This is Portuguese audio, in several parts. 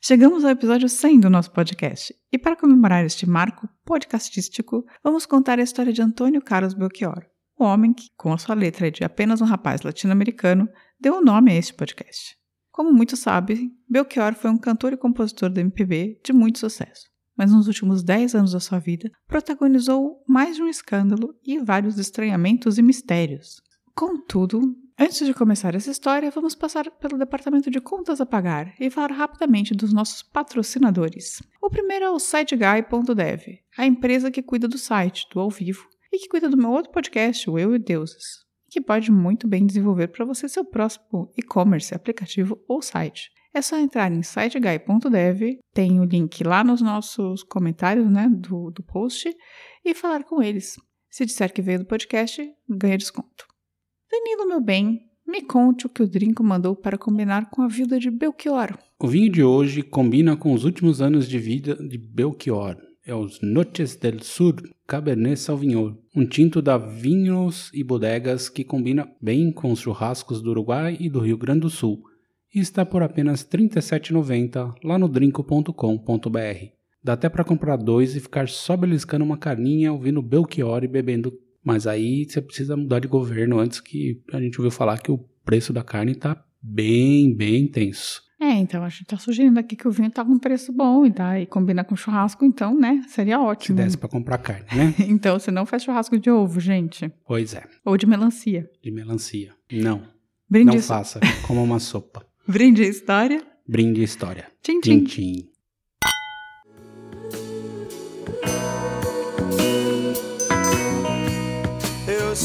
Chegamos ao episódio 100 do nosso podcast. E para comemorar este marco podcastístico, vamos contar a história de Antônio Carlos Belchior, o homem que, com a sua letra de apenas um rapaz latino-americano, deu o nome a este podcast. Como muitos sabem, Belchior foi um cantor e compositor da MPB de muito sucesso, mas nos últimos 10 anos da sua vida protagonizou mais de um escândalo e vários estranhamentos e mistérios. Contudo, Antes de começar essa história, vamos passar pelo departamento de contas a pagar e falar rapidamente dos nossos patrocinadores. O primeiro é o SiteGuy.dev, a empresa que cuida do site, do ao vivo, e que cuida do meu outro podcast, o Eu e Deuses, que pode muito bem desenvolver para você seu próximo e-commerce, aplicativo ou site. É só entrar em siteguy.dev, tem o link lá nos nossos comentários né, do, do post, e falar com eles. Se disser que veio do podcast, ganha desconto. Danilo, meu bem, me conte o que o Drinco mandou para combinar com a vida de Belchior. O vinho de hoje combina com os últimos anos de vida de Belchior. É os Noches del Sur Cabernet Sauvignon, um tinto da Vinhos e Bodegas que combina bem com os churrascos do Uruguai e do Rio Grande do Sul e está por apenas R$ 37,90 lá no drinco.com.br. Dá até para comprar dois e ficar só beliscando uma carninha ouvindo Belchior e bebendo mas aí você precisa mudar de governo antes que a gente ouviu falar que o preço da carne está bem, bem tenso. É, então a gente tá sugerindo aqui que o vinho tá com preço bom e, tá, e combina com churrasco, então, né? Seria ótimo. Se desse pra comprar carne, né? então, você não faz churrasco de ovo, gente. Pois é. Ou de melancia. De melancia. Não. Brinde não faça. Como uma sopa. Brinde a história. Brinde a história. Tchim, tchim. Tchim, tchim.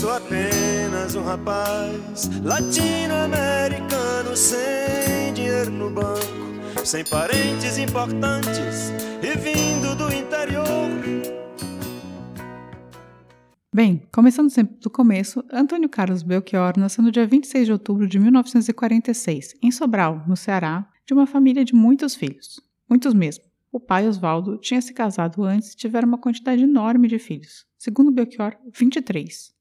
Sou apenas um rapaz latino-americano sem dinheiro no banco, sem parentes importantes e vindo do interior. Bem, começando sempre do começo, Antônio Carlos Belchior nasceu no dia 26 de outubro de 1946, em Sobral, no Ceará, de uma família de muitos filhos. Muitos mesmo. O pai, Oswaldo, tinha se casado antes e tiveram uma quantidade enorme de filhos. Segundo Belchior, 23.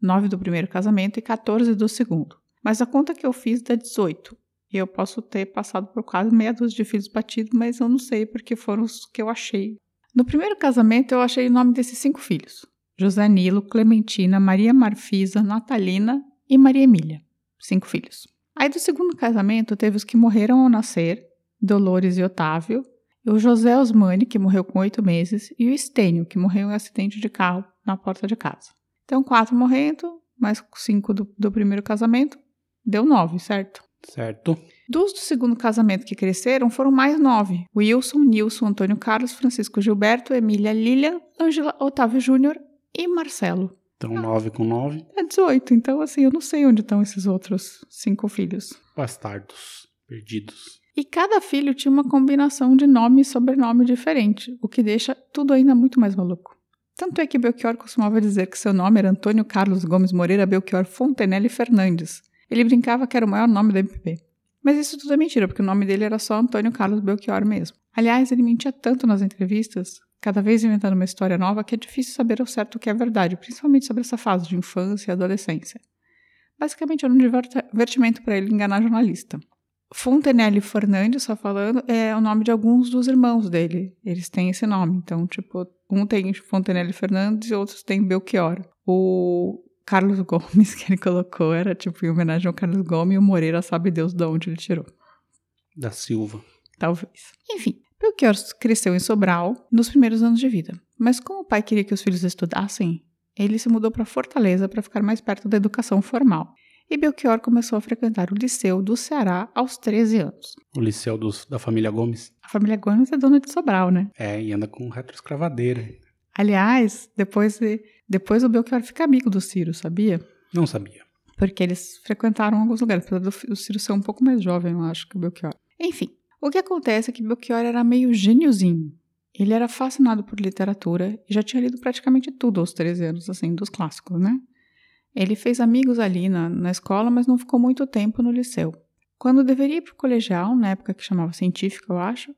9 do primeiro casamento e 14 do segundo. Mas a conta que eu fiz dá 18. E eu posso ter passado por quase meia dúzia de filhos batidos, mas eu não sei porque foram os que eu achei. No primeiro casamento, eu achei o nome desses cinco filhos: José Nilo, Clementina, Maria Marfisa, Natalina e Maria Emília. Cinco filhos. Aí do segundo casamento, teve os que morreram ao nascer: Dolores e Otávio, o José Osmani, que morreu com oito meses, e o Estênio, que morreu em um acidente de carro na porta de casa. Então, quatro morrendo, mais cinco do, do primeiro casamento, deu nove, certo? Certo. Dos do segundo casamento que cresceram, foram mais nove. Wilson, Nilson, Antônio Carlos, Francisco Gilberto, Emília Lilian, Ângela, Otávio Júnior e Marcelo. Então, nove com nove. É 18. Então, assim, eu não sei onde estão esses outros cinco filhos. Bastardos, perdidos. E cada filho tinha uma combinação de nome e sobrenome diferente, o que deixa tudo ainda muito mais maluco. Tanto é que Belchior costumava dizer que seu nome era Antônio Carlos Gomes Moreira Belchior Fontenelle Fernandes. Ele brincava que era o maior nome da MPB. Mas isso tudo é mentira, porque o nome dele era só Antônio Carlos Belchior mesmo. Aliás, ele mentia tanto nas entrevistas, cada vez inventando uma história nova, que é difícil saber ao certo o que é verdade, principalmente sobre essa fase de infância e adolescência. Basicamente, era um divertimento para ele enganar jornalista. Fontenelle Fernandes, só falando, é o nome de alguns dos irmãos dele. Eles têm esse nome. Então, tipo, um tem Fontenelle Fernandes e outros têm Belchior. O Carlos Gomes que ele colocou era tipo em homenagem ao Carlos Gomes e o Moreira sabe Deus de onde ele tirou. Da Silva. Talvez. Enfim, Belchior cresceu em Sobral nos primeiros anos de vida. Mas como o pai queria que os filhos estudassem, ele se mudou para Fortaleza para ficar mais perto da educação formal e Belchior começou a frequentar o Liceu do Ceará aos 13 anos. O Liceu dos, da família Gomes? A família Gomes é dona de Sobral, né? É, e anda com retroescravadeira. Aliás, depois, depois o Belchior fica amigo do Ciro, sabia? Não sabia. Porque eles frequentaram alguns lugares, apesar do Ciro ser um pouco mais jovem, eu acho, que o Belchior. Enfim, o que acontece é que Belchior era meio gêniozinho. Ele era fascinado por literatura e já tinha lido praticamente tudo aos 13 anos, assim, dos clássicos, né? Ele fez amigos ali na, na escola, mas não ficou muito tempo no liceu. Quando deveria ir para o colegial, na época que chamava científica, eu acho,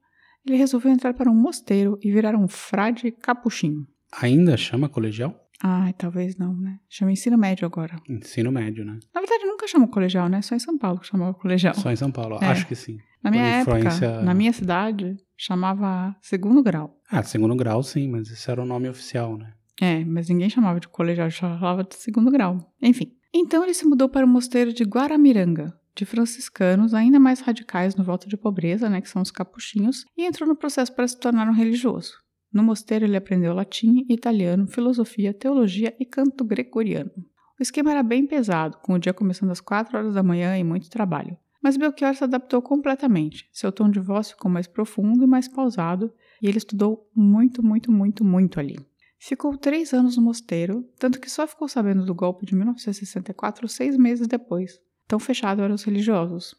ele resolveu entrar para um mosteiro e virar um frade capuchinho. Ainda chama colegial? Ai, talvez não, né? Chama ensino médio agora. Ensino médio, né? Na verdade, nunca chamou colegial, né? Só em São Paulo que chamava colegial. Só em São Paulo, É. acho que sim. Na minha influência- época, na minha cidade, chamava segundo grau. Ah, segundo grau sim, mas esse era o nome oficial, né? É, mas ninguém chamava de colegial, chamava de segundo grau. Enfim. Então ele se mudou para o mosteiro de Guaramiranga, de franciscanos ainda mais radicais no voto de pobreza, né, que são os capuchinhos, e entrou no processo para se tornar um religioso. No mosteiro ele aprendeu latim, italiano, filosofia, teologia e canto gregoriano. O esquema era bem pesado, com o dia começando às 4 horas da manhã e muito trabalho. Mas Belchior se adaptou completamente. Seu tom de voz ficou mais profundo e mais pausado, e ele estudou muito, muito, muito, muito ali. Ficou três anos no mosteiro, tanto que só ficou sabendo do golpe de 1964 seis meses depois. Tão fechado eram os religiosos.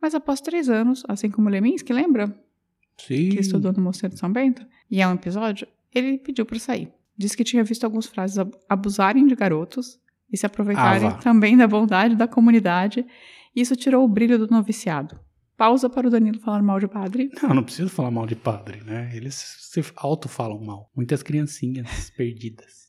Mas após três anos, assim como Leminski, lembra? Sim. Que estudou no Mosteiro de São Bento? E é um episódio, ele pediu para sair. Disse que tinha visto alguns frases ab- abusarem de garotos e se aproveitarem Ah, também da bondade da comunidade, e isso tirou o brilho do noviciado. Pausa para o Danilo falar mal de padre. Não, não preciso falar mal de padre, né? Eles se auto-falam mal. Muitas criancinhas perdidas.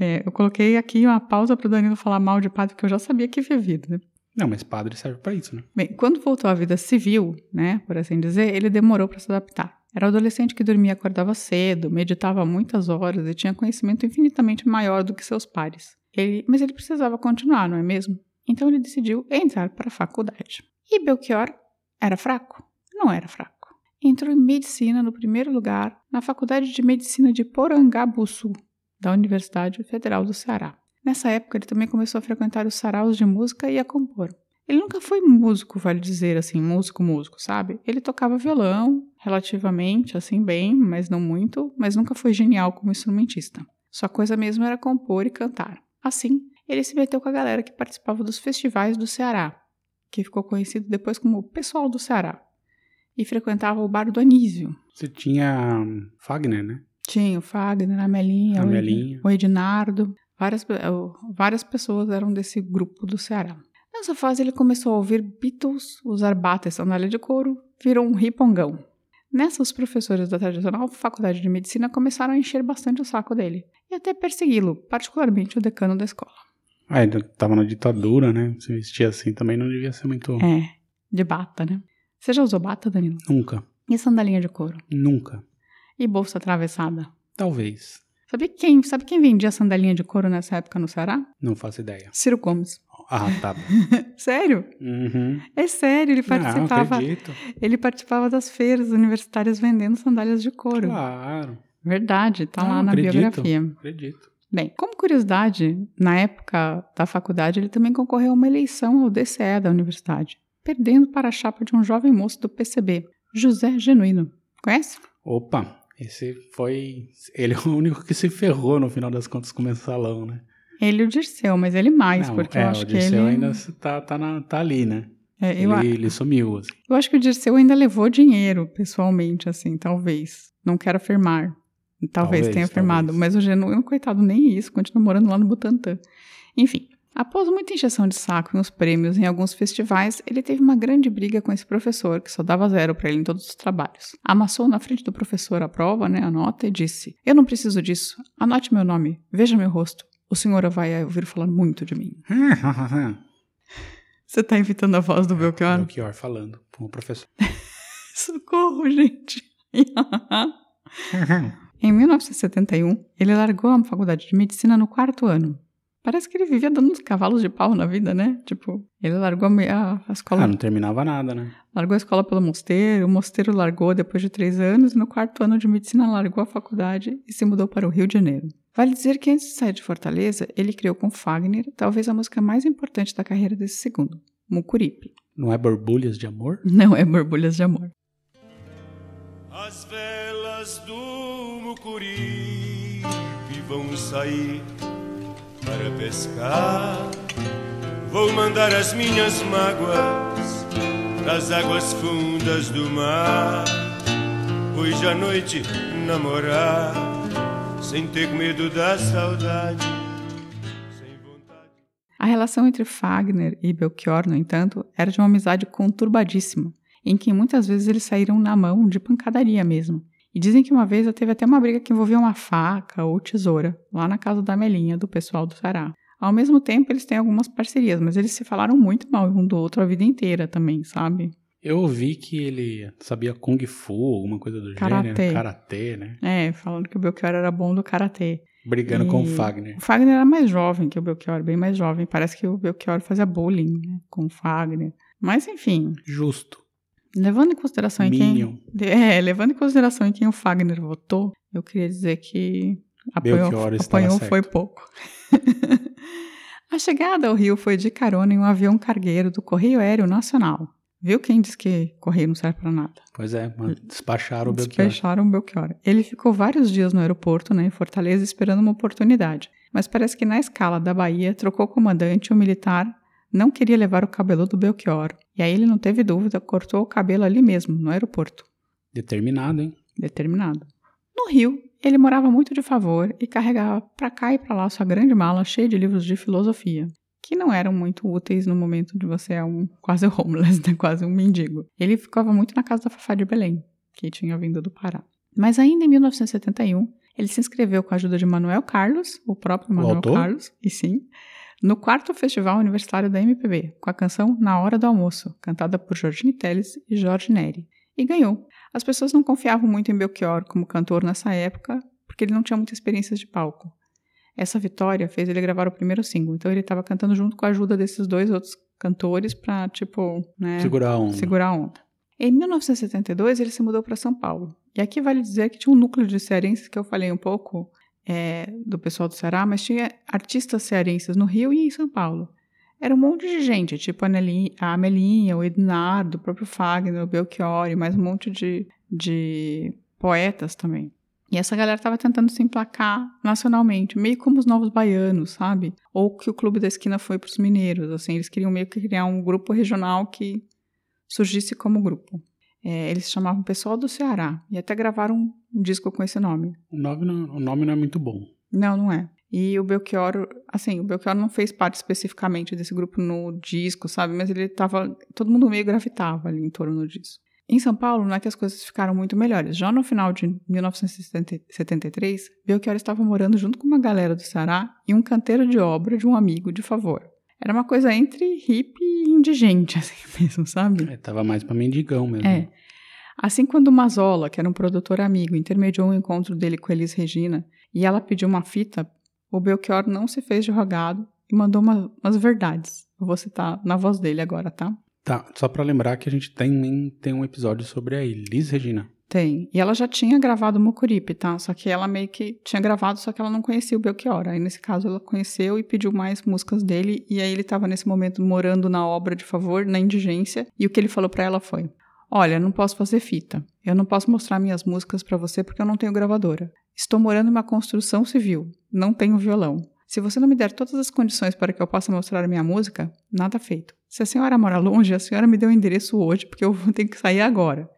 É, eu coloquei aqui uma pausa para o Danilo falar mal de padre, porque eu já sabia que havia vida. né? Não, mas padre serve pra isso, né? Bem, quando voltou à vida civil, né, por assim dizer, ele demorou para se adaptar. Era um adolescente que dormia e acordava cedo, meditava muitas horas e tinha conhecimento infinitamente maior do que seus pares. Ele, mas ele precisava continuar, não é mesmo? Então ele decidiu entrar para a faculdade. E Belchior era fraco? Não era fraco. Entrou em medicina no primeiro lugar na Faculdade de Medicina de Porangabuçu, da Universidade Federal do Ceará. Nessa época, ele também começou a frequentar os saraus de música e a compor. Ele nunca foi músico, vale dizer assim, músico, músico, sabe? Ele tocava violão, relativamente, assim, bem, mas não muito, mas nunca foi genial como instrumentista. Sua coisa mesmo era compor e cantar. Assim, ele se meteu com a galera que participava dos festivais do Ceará, que ficou conhecido depois como Pessoal do Ceará, e frequentava o bar do Anísio. Você tinha hum, Fagner, né? Tinha o Fagner, a Melinha, A o Ed- Melinha. o Ednardo. Várias, várias pessoas eram desse grupo do Ceará. Nessa fase, ele começou a ouvir Beatles, usar bata e sandália de couro, virou um ripongão. Nessa, os professores da tradicional faculdade de medicina começaram a encher bastante o saco dele e até persegui-lo, particularmente o decano da escola. Ah, ele tava na ditadura, né? Se vestia assim também não devia ser muito. É, de bata, né? Você já usou bata, Danilo? Nunca. E sandalinha de couro? Nunca. E bolsa atravessada? Talvez. Sabe quem, sabe quem vendia sandalinha de couro nessa época no Ceará? Não faço ideia. Ciro Gomes. Ah, tá. Sério? Uhum. É sério, ele Não, participava. acredito. ele participava das feiras universitárias vendendo sandálias de couro. Claro. Verdade, tá Não, lá na acredito. biografia. Acredito. Bem, como curiosidade, na época da faculdade, ele também concorreu a uma eleição ao DCE da universidade, perdendo para a chapa de um jovem moço do PCB, José Genuíno. Conhece? Opa, esse foi. Ele é o único que se ferrou no final das contas com o mensalão, né? Ele e o Dirceu, mas ele mais, Não, porque é, eu acho o que Dirceu ele. ainda tá, tá, na- tá ali, né? É, Ele, a- ele sumiu, assim. eu acho que o Dirceu ainda levou dinheiro, pessoalmente, assim, talvez. Não quero afirmar. Talvez, Talvez, tenha afirmado, talvez. mas o Genuíno, coitado, nem isso, continua morando lá no Butantã. Enfim, após muita injeção de saco e uns prêmios em alguns festivais, ele teve uma grande briga com esse professor, que só dava zero para ele em todos os trabalhos. Amassou na frente do professor a prova, né, a nota, e disse: Eu não preciso disso. Anote meu nome, veja meu rosto. O senhor vai ouvir falar muito de mim. Você tá imitando a voz do Belchior? Belchior falando com o professor. Socorro, gente. Em 1971, ele largou a faculdade de medicina no quarto ano. Parece que ele vivia dando uns cavalos de pau na vida, né? Tipo, ele largou a, a escola, Ah, não terminava nada, né? largou a escola pelo mosteiro, o mosteiro largou depois de três anos, e no quarto ano de medicina largou a faculdade e se mudou para o Rio de Janeiro. Vale dizer que antes de sair de Fortaleza, ele criou com Fagner talvez a música mais importante da carreira desse segundo, Mucuripe. Não é borbulhas de amor? Não é Borbulhas de Amor. As velas do Mucuripe vão sair para pescar. Vou mandar as minhas mágoas das águas fundas do mar. Hoje à noite namorar, sem ter medo da saudade. A relação entre Fagner e Belchior, no entanto, era de uma amizade conturbadíssima, em que muitas vezes eles saíram na mão de pancadaria mesmo. E dizem que uma vez teve até uma briga que envolvia uma faca ou tesoura, lá na casa da Melinha, do pessoal do Sará. Ao mesmo tempo, eles têm algumas parcerias, mas eles se falaram muito mal um do outro a vida inteira também, sabe? Eu ouvi que ele sabia Kung Fu, alguma coisa do Karatê. gênero. Karatê, né? É, falando que o Belchior era bom do karatê. Brigando E com o Fagner. O Fagner era mais jovem que o Belchior, bem mais jovem. Parece que o Belchior fazia bullying né, com o Fagner. Mas enfim, Justo. Levando em consideração em quem. Minion. É, levando em consideração em quem o Fagner votou, eu queria dizer que apanhou, apanhou foi pouco. A chegada ao Rio foi de carona em um avião cargueiro do Correio Aéreo Nacional. Viu quem diz que correio não serve para nada? Pois é, despacharam o Belchior. Despecharam o Belchior. Ele ficou vários dias no aeroporto, né, em Fortaleza, esperando uma oportunidade. Mas parece que na escala da Bahia, trocou o comandante o militar não queria levar o cabeludo Belchior. E aí ele não teve dúvida, cortou o cabelo ali mesmo, no aeroporto. Determinado, hein? Determinado. No Rio, ele morava muito de favor e carregava pra cá e pra lá sua grande mala cheia de livros de filosofia, que não eram muito úteis no momento de você é um quase homeless, né? quase um mendigo. Ele ficava muito na casa da Fafá de Belém, que tinha vindo do Pará. Mas ainda em 1971, ele se inscreveu com a ajuda de Manuel Carlos, o próprio Manuel? Carlos, e sim, no quarto festival universitário da MPB, com a canção Na Hora do Almoço, cantada por Jorginho Teles e Jorge Neri, e ganhou. As pessoas não confiavam muito em Belchior como cantor nessa época, porque ele não tinha muita experiência de palco. Essa vitória fez ele gravar o primeiro single, então ele estava cantando junto com a ajuda desses dois outros cantores pra, tipo, né, Segurar a onda. segurar a onda. Em 1972, ele se mudou para São Paulo. E aqui vale dizer que tinha um núcleo de cearenses que eu falei um pouco é, do pessoal do Ceará, mas tinha artistas cearenses no Rio e em São Paulo. Era um monte de gente, tipo a, Amelinha, o Ednardo, o próprio Fagner, o Belchior mais um monte de, de poetas também. E essa galera estava tentando se emplacar nacionalmente, meio como os novos baianos, sabe? Ou que o Clube da Esquina foi para os mineiros, assim, eles queriam meio que criar um grupo regional que surgisse como grupo. É, eles chamavam o pessoal do Ceará e até gravaram um, disco com esse nome. O nome, não, o nome não é muito bom. Não, não é. E o Belchior, assim, o Belchior não fez parte especificamente desse grupo no disco, sabe? Mas ele tava. Todo mundo meio gravitava ali em torno disso. Em São Paulo, não é que as coisas ficaram muito melhores. Já no final de 1973, Belchior estava morando junto com uma galera do Ceará e um canteiro de obra de um amigo de favor. Era uma coisa entre hippie e indigente, assim mesmo, sabe? É, tava mais pra mendigão mesmo. É. Assim, quando Mazola, que era um produtor amigo, intermediou o encontro dele com Elis Regina e ela pediu uma fita, o Belchior não se fez de rogado e mandou uma- umas verdades. Eu vou citar na voz dele agora, tá? Tá, só pra lembrar que a gente tem, tem um episódio sobre a Elis Regina. Tem. E ela já tinha gravado Mucuripe, tá? Só que ela meio que tinha gravado, só que ela não conhecia o Belchior. Aí, nesse caso, ela conheceu e pediu mais músicas dele. E aí, ele tava nesse momento morando na obra de favor, na indigência. E o que ele falou pra ela foi: Olha, não posso fazer fita. Eu não posso mostrar minhas músicas pra você porque eu não tenho gravadora. Estou morando em uma construção civil. Não tenho violão. Se você não me der todas as condições para que eu possa mostrar minha música, nada feito. Se a senhora mora longe, a senhora me deu o endereço hoje, porque eu vou ter que sair agora.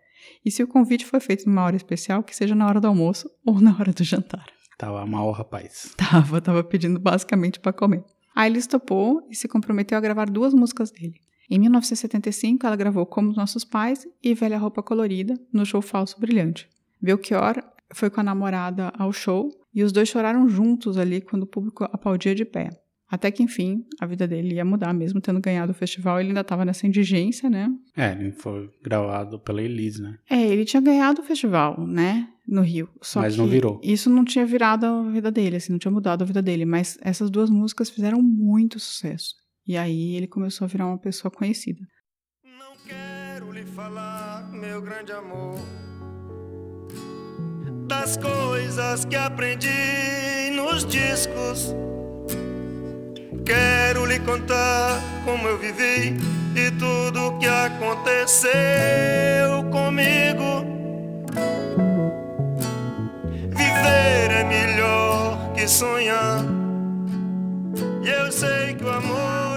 E se o convite for feito numa hora especial, que seja na hora do almoço ou na hora do jantar. Tava mal, rapaz. Tava, tava pedindo basicamente para comer. Aí ele topou e se comprometeu a gravar duas músicas dele. Em 1975, ela gravou Como os Nossos Pais e Velha Roupa Colorida no show Falso Brilhante. Belchior foi com a namorada ao show e os dois choraram juntos ali quando o público aplaudia de pé. Até que, enfim, a vida dele ia mudar, mesmo tendo ganhado o festival, ele ainda estava nessa indigência, né? É, ele foi gravado pela Elis, né? É, ele tinha ganhado o festival, né? No Rio. Só Mas não virou. Isso não tinha virado a vida dele, assim, não tinha mudado a vida dele. Mas essas duas músicas fizeram muito sucesso. E aí ele começou a virar uma pessoa conhecida. Não quero lhe falar, meu grande amor, das coisas que aprendi nos discos. Quero lhe contar como eu vivi e tudo que aconteceu comigo. Viver é melhor que sonhar. E eu sei que o amor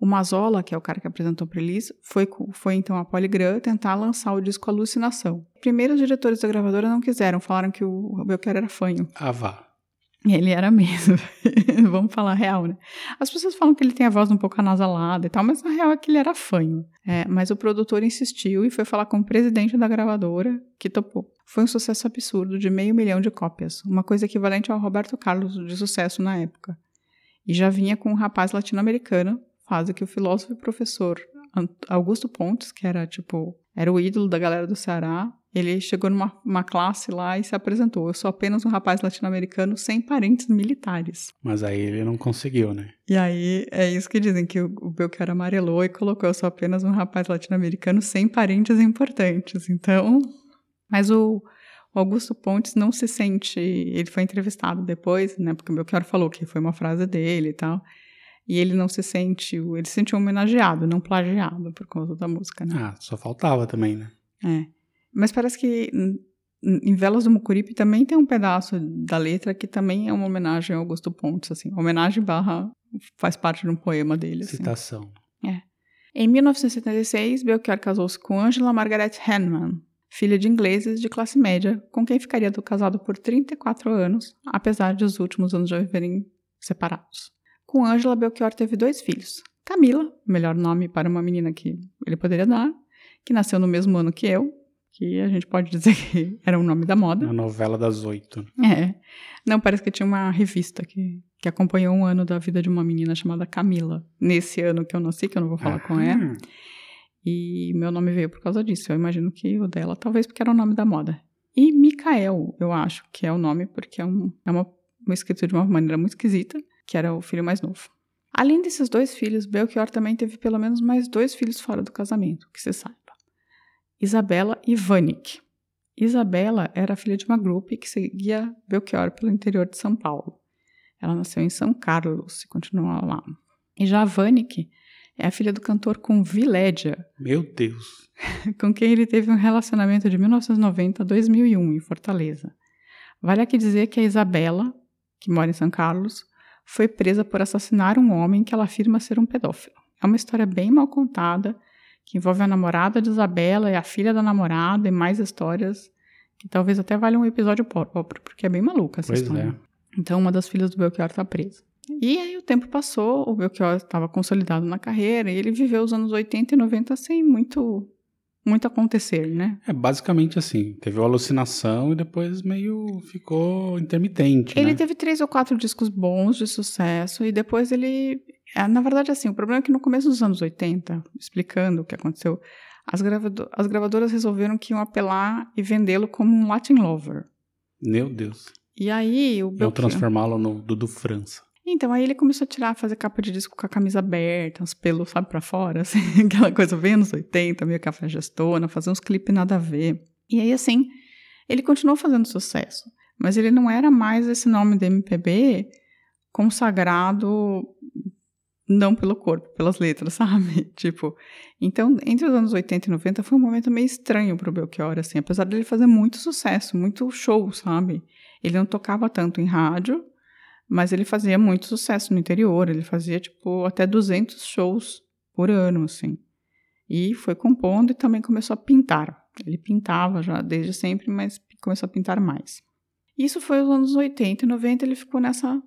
O Mazola, que é o cara que apresentou para eles, foi, foi então a Polygram tentar lançar o disco Alucinação. Primeiro, os diretores da gravadora não quiseram, falaram que o Belchior era fanho. Ah, vá. Ele era mesmo. Vamos falar a real, né? As pessoas falam que ele tem a voz um pouco anasalada e tal, mas na real é que ele era fanho. É, mas o produtor insistiu e foi falar com o presidente da gravadora, que topou. Foi um sucesso absurdo, de meio milhão de cópias, uma coisa equivalente ao Roberto Carlos de sucesso na época. E já vinha com um rapaz latino-americano, fase que o filósofo e professor Augusto Pontes, que era tipo, era o ídolo da galera do Ceará, ele chegou numa classe lá e se apresentou. Eu sou apenas um rapaz latino-americano sem parentes militares. Mas aí ele não conseguiu, né? E aí é isso que dizem, que o Belchior amarelou e colocou: Eu sou apenas um rapaz latino-americano sem parentes importantes. Então. Mas o, o, Augusto Pontes não se sente. Ele foi entrevistado depois, né? Porque o Belchior falou que foi uma frase dele e tal. E ele não se sente. Ele se sentiu homenageado, não plagiado por causa da música, né? Ah, só faltava também, né? É. Mas parece que em Velas do Mucuripe também tem um pedaço da letra que também é uma homenagem ao Augusto Pontes, assim. Homenagem barra faz parte de um poema dele. Assim. Citação. É. Em 1976, Belchior casou-se com Angela Margaret Hanman, filha de ingleses de classe média, com quem ficaria casado por 34 anos, apesar de os últimos anos já viverem separados. Com Angela, Belchior teve dois filhos. Camila, melhor nome para uma menina que ele poderia dar, que nasceu no mesmo ano que eu, que a gente pode dizer que era o nome da moda. A novela das oito. É. Não, parece que tinha uma revista que, que acompanhou um ano da vida de uma menina chamada Camila. Nesse ano que eu nasci, que eu não vou falar ah, com ela. E meu nome veio por causa disso. Eu imagino que o dela, talvez porque era o nome da moda. E Micael, eu acho que é o nome, porque é, um, é uma, uma escritura de uma maneira muito esquisita, que era o filho mais novo. Além desses dois filhos, Belchior também teve pelo menos mais dois filhos fora do casamento, que se sabe. Isabela Ivanik. Isabela era filha de uma grupo que seguia Belchior pelo interior de São Paulo. Ela nasceu em São Carlos e continua lá. E já Vanik é a filha do cantor Convilédia. Meu Deus! com quem ele teve um relacionamento de 1990 a 2001 em Fortaleza. Vale aqui dizer que a Isabela, que mora em São Carlos, foi presa por assassinar um homem que ela afirma ser um pedófilo. É uma história bem mal contada que envolve a namorada de Isabela e a filha da namorada e mais histórias que talvez até valham um episódio próprio, porque é bem maluca essa pois história. É. Então, uma das filhas do Belchior está presa. E aí o tempo passou, o Belchior estava consolidado na carreira e ele viveu os anos 80 e 90 sem muito muito acontecer, né? É basicamente assim, teve uma alucinação e depois meio ficou intermitente. Ele né? teve três ou quatro discos bons de sucesso e depois ele, é, na verdade, assim, o problema é que no começo dos anos 80, explicando o que aconteceu, as, gravado as gravadoras resolveram que iam apelar e vendê-lo como um Latin lover. Meu Deus. E aí o Belchior... transformá-lo no Dudu França. Então, aí ele começou a tirar, fazer capa de disco com a camisa aberta, uns pelos, sabe, pra fora, assim, aquela coisa bem anos 80, meio café gestona, fazer uns clipes nada a ver. E aí, assim, ele continuou fazendo sucesso, mas ele não era mais esse nome do MPB consagrado não pelo corpo, pelas letras, sabe? Tipo, então, entre os anos 80 e 90 foi um momento meio estranho pro Belchior, assim, apesar dele fazer muito sucesso, muito show, sabe? Ele não tocava tanto em rádio, mas ele fazia muito sucesso no interior, ele fazia, tipo, até 200 shows por ano, assim. E foi compondo e também começou a pintar. Ele pintava já desde sempre, mas começou a pintar mais. Isso foi nos anos 80 e 90, ele ficou nessa.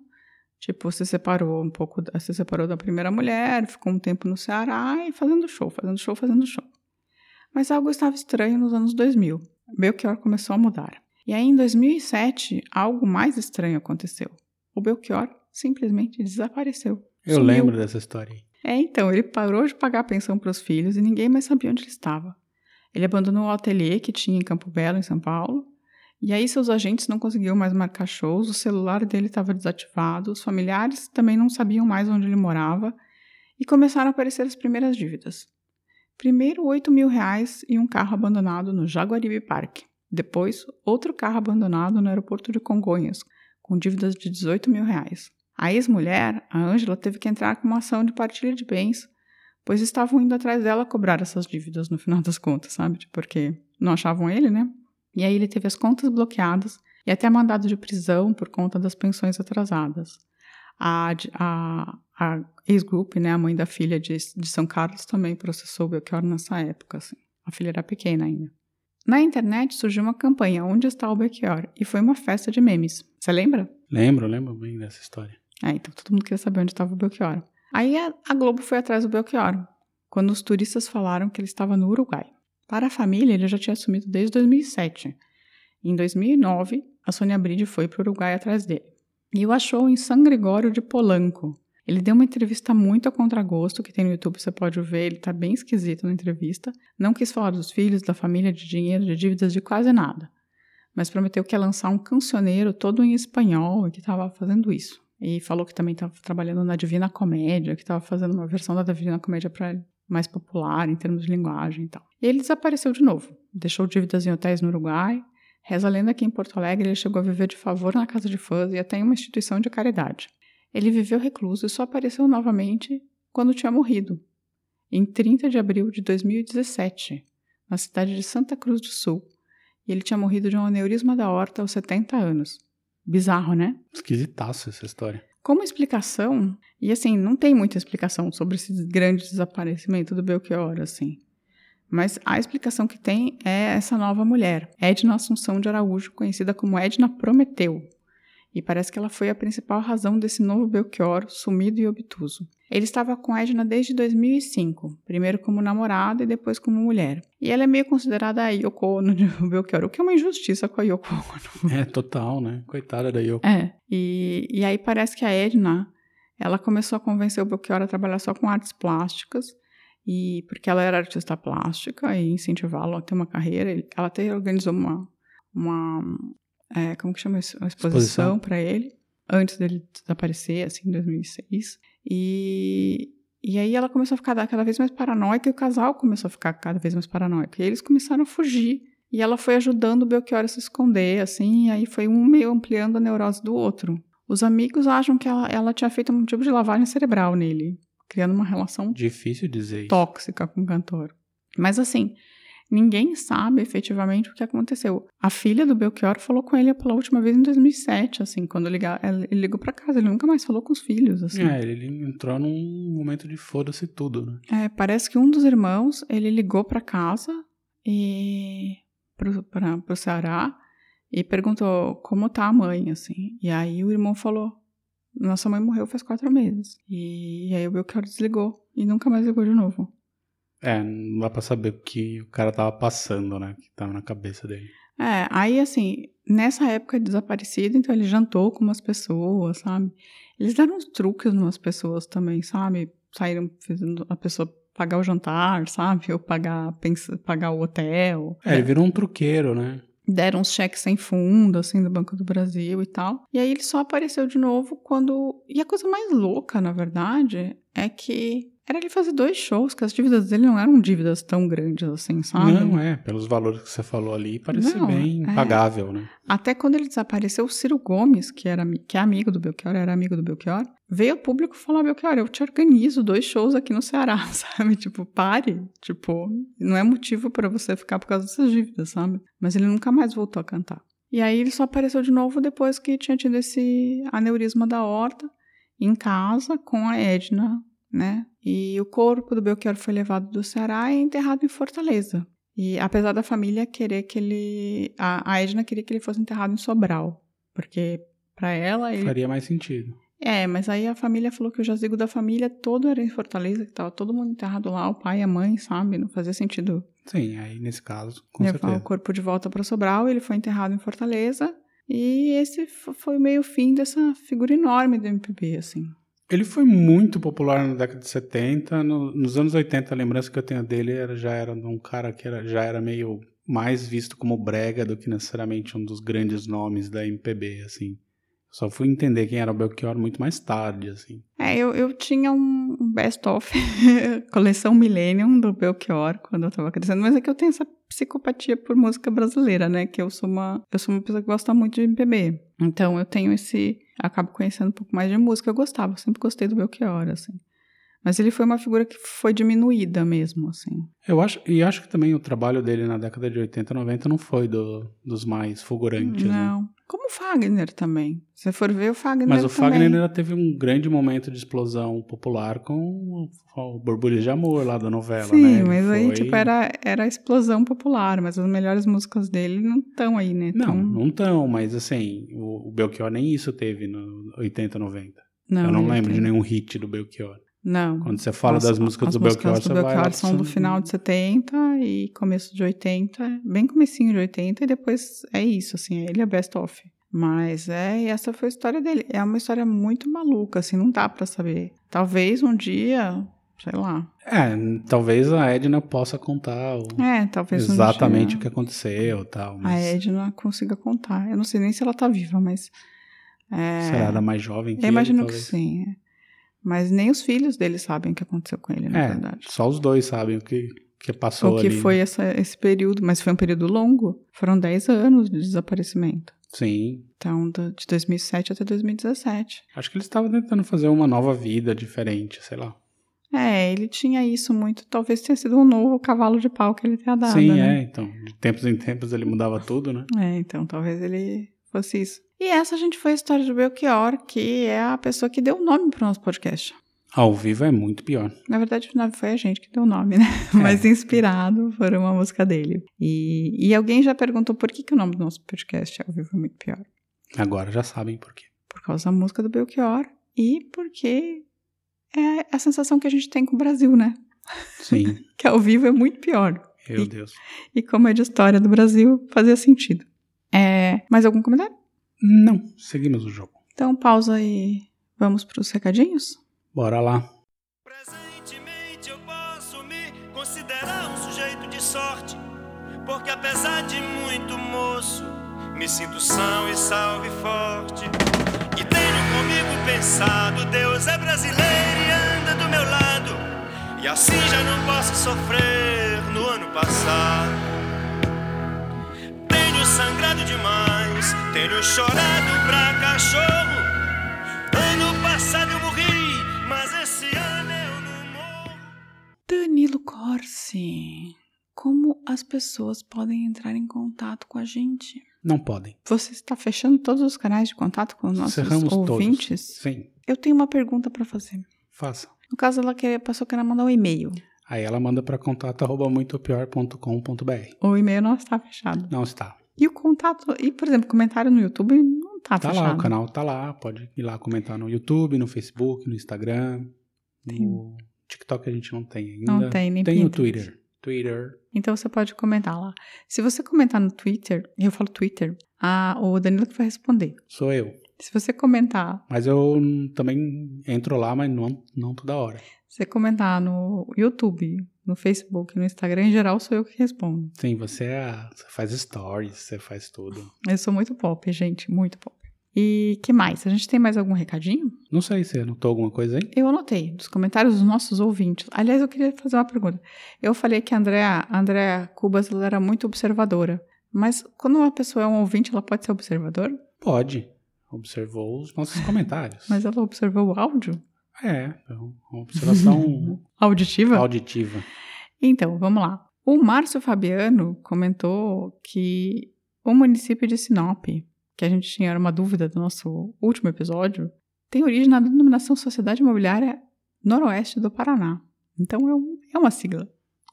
Tipo, se separou um pouco, se separou da primeira mulher, ficou um tempo no Ceará e fazendo show, fazendo show, fazendo show. Mas algo estava estranho nos anos 2000. Belchior começou a mudar. E aí, em 2007, algo mais estranho aconteceu o Belchior simplesmente desapareceu. Eu sumiu. lembro dessa história. É, então, ele parou de pagar a pensão para os filhos e ninguém mais sabia onde ele estava. Ele abandonou o ateliê que tinha em Campo Belo, em São Paulo, e aí seus agentes não conseguiam mais marcar shows, o celular dele estava desativado, os familiares também não sabiam mais onde ele morava, e começaram a aparecer as primeiras dívidas. Primeiro, 8 mil reais e um carro abandonado no Jaguaribe Park. Depois, outro carro abandonado no aeroporto de Congonhas, com dívidas de 18 mil reais. A ex-mulher, a Ângela, teve que entrar com uma ação de partilha de bens, pois estavam indo atrás dela cobrar essas dívidas no final das contas, sabe? Porque não achavam ele, né? E aí ele teve as contas bloqueadas e até mandado de prisão por conta das pensões atrasadas. A, a, a ex-group, né, a mãe da filha de, de São Carlos, também processou o Belchior nessa época. Assim. A filha era pequena ainda. Na internet surgiu uma campanha Onde está o Belchior? E foi uma festa de memes. Você lembra? Lembro, lembro bem dessa história. É, então todo mundo queria saber onde estava o Belchior. Aí a, Globo foi atrás do Belchior, quando os turistas falaram que ele estava no Uruguai. Para a família, ele já tinha assumido desde 2007. Em 2009, a Sônia Bride foi para o Uruguai atrás dele. E o achou em San Gregório de Polanco. Ele deu uma entrevista muito a contragosto, que tem no YouTube, você pode ver, ele tá bem esquisito na entrevista. Não quis falar dos filhos, da família, de dinheiro, de dívidas, de quase nada. Mas prometeu que ia lançar um cancioneiro todo em espanhol e que estava fazendo isso. E falou que também estava trabalhando na Divina Comédia, que estava fazendo uma versão da Divina Comédia para mais popular em termos de linguagem e tal. E ele desapareceu de novo. Deixou dívidas em hotéis no Uruguai, Reza a lenda que em Porto Alegre ele chegou a viver de favor na casa de fãs e até em uma instituição de caridade. Ele viveu recluso e só apareceu novamente quando tinha morrido, em 30 de abril de 2017, na cidade de Santa Cruz do Sul. E ele tinha morrido de um aneurisma da horta aos 70 anos. Bizarro, né? Esquisitaço essa história. Como explicação, e assim, não tem muita explicação sobre esse grande desaparecimento do Belchior, assim. Mas a explicação que tem é essa nova mulher, Edna Assunção de Araújo, conhecida como Edna Prometeu. E parece que ela foi a principal razão desse novo Belchior sumido e obtuso. Ele estava com Edna desde 2005, primeiro como namorada e depois como mulher. E ela é meio considerada a Yoko Ono de Belchior, o que é uma injustiça com a Yoko Ono. É, total, né? Coitada da Yoko. É, e, e aí parece que a Edna, ela começou a convencer o Belchior a trabalhar só com artes plásticas, e porque ela era artista plástica e incentivá-la a ter uma carreira, ela até organizou uma, uma é, como que chama isso? Uma exposição para ele, antes dele desaparecer, assim, em 2006. E, e aí ela começou a ficar cada vez mais paranoica e o casal começou a ficar cada vez mais paranoico. E eles começaram a fugir. E ela foi ajudando o Belchior a se esconder, assim, e aí foi um meio ampliando a neurose do outro. Os amigos acham que ela, ela tinha feito um tipo de lavagem cerebral nele criando uma relação difícil dizer tóxica com o cantor. Mas assim, ninguém sabe efetivamente o que aconteceu. A filha do Belchior falou com ele pela última vez em 2007, assim, quando ligar, ele ligou para casa, ele nunca mais falou com os filhos, assim. É, ele entrou num momento de foda-se tudo, né? É, parece que um dos irmãos, ele ligou para casa e pro, pra, pro Ceará e perguntou como tá a mãe, assim. E aí o irmão falou: nossa mãe morreu faz quatro meses. E aí o Belchior desligou e nunca mais ligou de novo. É, não dá pra saber o que o cara tava passando, né? Que tava na cabeça dele. É, aí assim, nessa época de desaparecido, então ele jantou com umas pessoas, sabe? Eles deram uns truques numas pessoas também, sabe? Saíram fazendo a pessoa pagar o jantar, sabe? Ou pagar, pensa, pagar o hotel. É, ele virou um truqueiro, né? deram uns cheques sem fundo, assim, do Banco do Brasil e tal. E aí ele só apareceu de novo quando. E a coisa mais louca, na verdade, é que era ele fazer dois shows, que as dívidas dele não eram dívidas tão grandes assim, sabe? Não, é. Pelos valores que você falou ali, parece não, bem é. pagável, né? Até quando ele desapareceu, o Ciro Gomes, que, era, que é amigo do Belchior, era amigo do Belchior, veio ao público falar, Belchior, eu te organizo dois shows aqui no Ceará, sabe? Tipo, pare. Tipo, não é motivo para você ficar por causa dessas dívidas, sabe? Mas ele nunca mais voltou a cantar. E aí ele só apareceu de novo depois que tinha tido esse aneurisma da horta, em casa, com a Edna, né? E o corpo do Belchior foi levado do Ceará e enterrado em Fortaleza. E apesar da família querer que ele. A, a Edna queria que ele fosse enterrado em Sobral. Porque para ela. Ele... Faria mais sentido. É, mas aí a família falou que o jazigo da família todo era em Fortaleza, que tava todo mundo enterrado lá, o pai a mãe, sabe? Não fazia sentido. Sim, aí nesse caso, com levar certeza. o corpo de volta para Sobral, ele foi enterrado em Fortaleza. E esse foi meio fim dessa figura enorme do MPB, assim. Ele foi muito popular na década de 70. No, nos anos 80, a lembrança que eu tenho dele era, já era de um cara que era, já era meio mais visto como brega do que necessariamente um dos grandes nomes da MPB, assim. Só fui entender quem era o Belchior muito mais tarde, assim. É, eu, eu tinha um best-of, coleção Millennium do Belchior, quando eu tava crescendo, mas é que eu tenho essa psicopatia por música brasileira, né? Que eu sou uma, eu sou uma pessoa que gosta muito de MPB. Então eu tenho esse, acabo conhecendo um pouco mais de música. Eu gostava, eu sempre gostei do Belchior, assim. Mas ele foi uma figura que foi diminuída mesmo, assim. Eu acho, e acho que também o trabalho dele na década de 80, 90 não foi do, dos mais fulgurantes, Não. Né? Como o Fagner também. Se você for ver o Fagner Mas o também. Fagner ainda teve um grande momento de explosão popular com o Borbulhas de Amor lá da novela, Sim, né? Ele mas aí, foi- tipo, era, era a explosão popular, mas as melhores músicas dele não estão aí, né? Não, Tão- não tão, mas assim, o, o Belchior nem isso teve no 80, 90. não Eu não lembro de tem. nenhum hit do Belchior. Não. Quando você fala As- das músicas as do Belchior, músicas você do vai Belchior lá são do final de 70 e começo de 80, bem comecinho de 80 e depois é isso, assim, ele é best of. Mas é, essa foi a história dele. É uma história muito maluca, assim, não dá pra saber. Talvez um dia, sei lá. É, talvez a Edna possa contar o- É, talvez exatamente um dia o que aconteceu tal. a Mas Edna consiga contar. Eu não sei nem se ela tá viva, mas. É, será ela mais jovem que eu ele, imagino que sim. Mas nem os filhos dele sabem o que aconteceu com ele, na É, verdade. só os dois sabem o que, que passou O que ali. foi essa- esse período, mas foi um período longo. Foram 10 anos de desaparecimento. Sim. Então, de 2007 até 2017. Acho que eles estavam tentando fazer uma nova vida diferente, sei lá. É, ele tinha isso muito. Talvez tenha sido um novo cavalo de pau que ele tenha dado. Sim, né? é. Então, de tempos em tempos ele mudava tudo, né? É, então talvez ele fosse isso. E essa, gente, foi a história do Belchior, que é a pessoa que deu o nome pro nosso podcast. Ao vivo é muito pior. Na verdade, foi a gente que deu o nome, né? Mas inspirado por uma música dele. E, e alguém já perguntou por que, que o nome do nosso podcast é Ao Vivo é Muito Pior. Agora já sabem por quê. Por causa da música do Belchior e porque é a sensação que a gente tem com o Brasil, né? Sim. Que ao vivo é muito pior. Meu E- Deus. E como é de história do Brasil, fazia sentido. É, mais algum comentário? Não, seguimos o jogo. Então pausa e vamos para os recadinhos? Bora lá. Presentemente eu posso me considerar um sujeito de sorte, porque apesar de muito moço, me sinto são e salve forte. E tenho comigo pensado, Deus é brasileiro e anda do meu lado, e assim já não posso sofrer no ano passado. Sangrado demais, tenho chorado pra cachorro. Ano passado eu morri, mas esse ano eu não morro. Danilo Corsi, como as pessoas podem entrar em contato com a gente? Não podem. Você está fechando todos os canais de contato com os nossos Cerramos ouvintes? todos. Sim, Eu tenho uma pergunta para fazer. faça. No caso, ela quer, a pessoa quer mandar um e-mail. Aí ela manda para contato arroba muitopior.com.br. O e-mail não está fechado. Não está. E o contato, e por exemplo, comentário no YouTube não está Tá fechado. lá, o canal tá lá. Pode ir lá comentar no YouTube, no Facebook, no Instagram. No TikTok a gente não tem ainda. Não tem, nem Tem o Pinterest. Twitter. Twitter. Então você pode comentar lá. Se você comentar no Twitter, eu falo Twitter, a, o Danilo que vai responder. Sou eu. Se você comentar, Mas eu também entro lá, mas não, não toda hora. se você comentar no YouTube, no Facebook, no Instagram, em geral sou eu que respondo. Sim, você, é você faz stories, você faz tudo. Eu sou muito pop, gente, muito pop. E que mais? A gente tem mais algum recadinho? Não sei se anotou alguma coisa aí. Eu anotei dos comentários dos nossos ouvintes. Aliás, eu queria fazer uma pergunta. Eu falei que a Andrea, a Andrea Cubas ela era muito observadora. Mas quando uma pessoa é um ouvinte, ela pode ser observadora? Pode. Observou os nossos comentários. Mas ela observou o áudio? É, é uma observação Auditiva? auditiva. Então, vamos lá. O Márcio Fabiano comentou que o município de Sinop, que a gente tinha uma dúvida do nosso último episódio, tem origem na denominação Sociedade Imobiliária Noroeste do Paraná. Então, é, um- é uma sigla.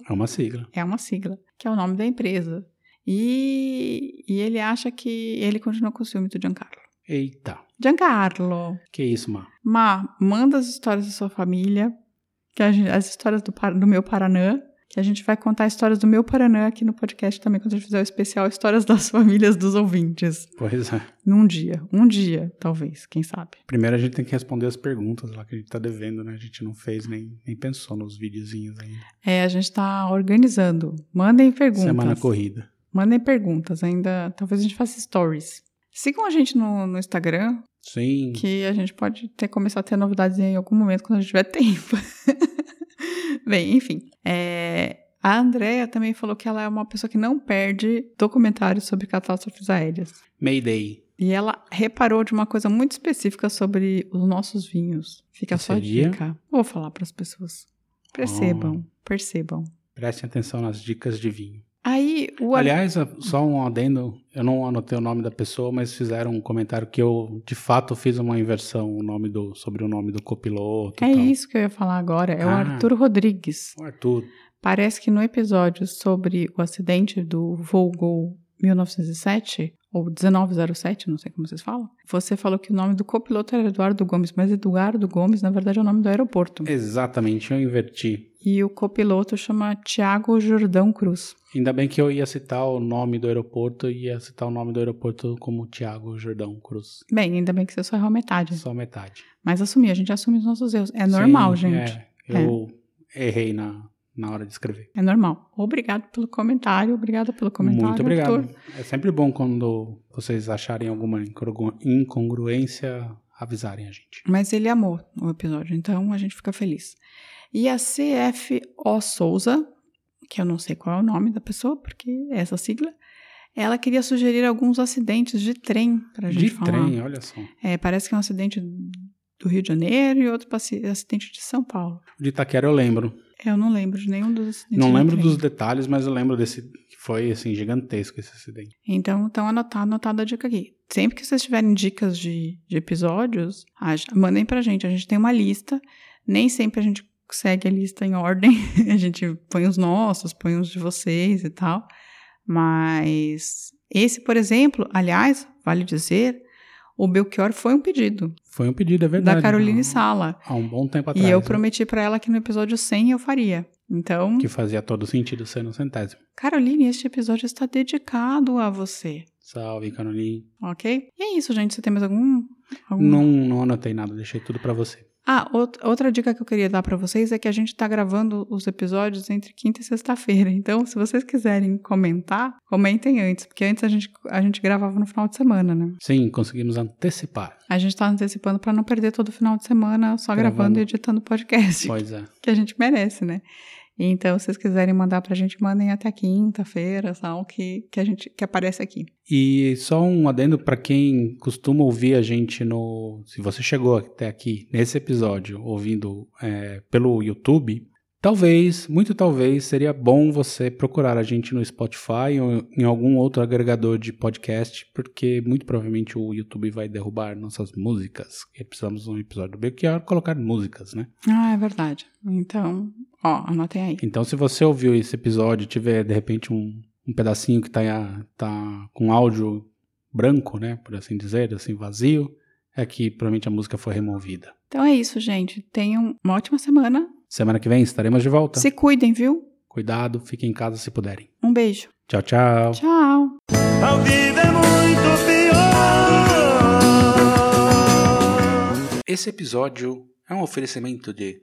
É uma sigla. É uma sigla, que é o nome da empresa. E, e ele acha que ele continua com o ciúme do Giancarlo. Eita. Giancarlo, Que isso, Má? Ma, manda as histórias da sua família, que gente- as histórias do, do meu Paranã, que a gente vai contar histórias do meu Paranã aqui no podcast também, quando a gente fizer o especial Histórias das Famílias dos Ouvintes. Pois é. Num dia. Um dia, talvez, quem sabe. Primeiro a gente tem que responder as perguntas lá que a gente tá devendo, né? A gente não fez nem, nem pensou nos videozinhos ainda. É, a gente tá organizando. Mandem perguntas. Semana corrida. Mandem perguntas. Ainda, talvez a gente faça stories. Sigam a gente no, no Instagram, Sim. que a gente pode ter começar a ter novidades em algum momento quando a gente tiver tempo. Bem, enfim. É, a Andrea também falou que ela é uma pessoa que não perde documentários sobre catástrofes aéreas. Mayday. E ela reparou de uma coisa muito específica sobre os nossos vinhos. Fica Que só a seria? dica. Vou falar para as pessoas. Percebam, percebam. Prestem atenção nas dicas de vinho. Aí o Aliás, só um adendo, eu não anotei o nome da pessoa, mas fizeram um comentário que eu, de fato, fiz uma inversão o nome do, sobre o nome do copiloto. É isso que eu ia falar agora. É o Ah. Arthur Rodrigues. O Arthur. Parece que no episódio sobre o acidente do voo Gol 1907, ou 1907, não sei como vocês falam, você falou que o nome do copiloto era Eduardo Gomes, mas Eduardo Gomes, na verdade, é o nome do aeroporto. Exatamente, eu inverti. E o copiloto chama Tiago Jordão Cruz. Ainda bem que eu ia citar o nome do aeroporto e ia citar o nome do aeroporto como Tiago Jordão Cruz. Bem, ainda bem que você só errou metade. Só metade. Mas assumir, a gente assume os nossos erros. É normal, Sim, gente. é, eu errei na, na hora de escrever. É normal. Obrigado pelo comentário, obrigada pelo comentário. Muito obrigado. É sempre bom quando vocês acharem alguma incongru- incongruência, avisarem a gente. Mas ele amou o episódio, então a gente fica feliz. E a CFO Souza, que eu não sei qual é o nome da pessoa, porque é essa sigla, ela queria sugerir alguns acidentes de trem pra gente De falar. trem, olha só. É, parece que é um acidente do Rio de Janeiro e outro acidente de São Paulo. De Itaquera eu lembro. Eu não lembro de nenhum dos acidentes. Não lembro dos detalhes, mas eu lembro desse que foi assim gigantesco esse acidente. Então, então anotar, anotada a dica aqui. Sempre que vocês tiverem dicas de, de episódios, a- mandem pra gente. A gente tem uma lista. Nem sempre a gente segue a lista em ordem. A gente põe os nossos, põe os de vocês e tal. Mas esse, por exemplo, aliás, vale dizer, o Belchior foi um pedido Foi um pedido, é verdade. da Caroline há- Sala. Há um bom tempo atrás. E eu né? prometi pra ela que no episódio 100 eu faria. Então, Que fazia todo sentido ser no centésimo. Caroline, este episódio está dedicado a você. Salve, Caroline. Ok? E é isso, gente. Você tem mais algum? algum... Não, não anotei nada, deixei tudo pra você. Ah, out- outra dica que eu queria dar pra vocês é que a gente tá gravando os episódios entre quinta e sexta-feira. Então, se vocês quiserem comentar, comentem antes, porque antes a gente, a gente gravava no final de semana, né? Sim, conseguimos antecipar. A gente tá antecipando pra não perder todo o final de semana só gravando, Gravando. e editando podcast, Pois é. que a gente merece, né? Então, se vocês quiserem mandar pra gente, mandem até quinta-feira, só que, que a gente que aparece aqui. E só um adendo para quem costuma ouvir a gente no. Se você chegou até aqui nesse episódio ouvindo é, pelo YouTube, talvez, muito talvez, seria bom você procurar a gente no Spotify ou em algum outro agregador de podcast, porque muito provavelmente o YouTube vai derrubar nossas músicas. E precisamos um episódio do Belchior colocar músicas, né? Ah, é verdade. Então, ó, anotem aí. Então, se você ouviu esse episódio e tiver de repente um, um pedacinho que tá, tá com áudio branco, né, por assim dizer, assim vazio, é que provavelmente a música foi removida. Então é isso, gente. Tenham uma ótima semana. Semana que vem estaremos de volta. Se cuidem, viu? Cuidado, fiquem em casa se puderem. Um beijo. Tchau, tchau. Tchau. Ao vivo é muito pior. Esse episódio é um oferecimento de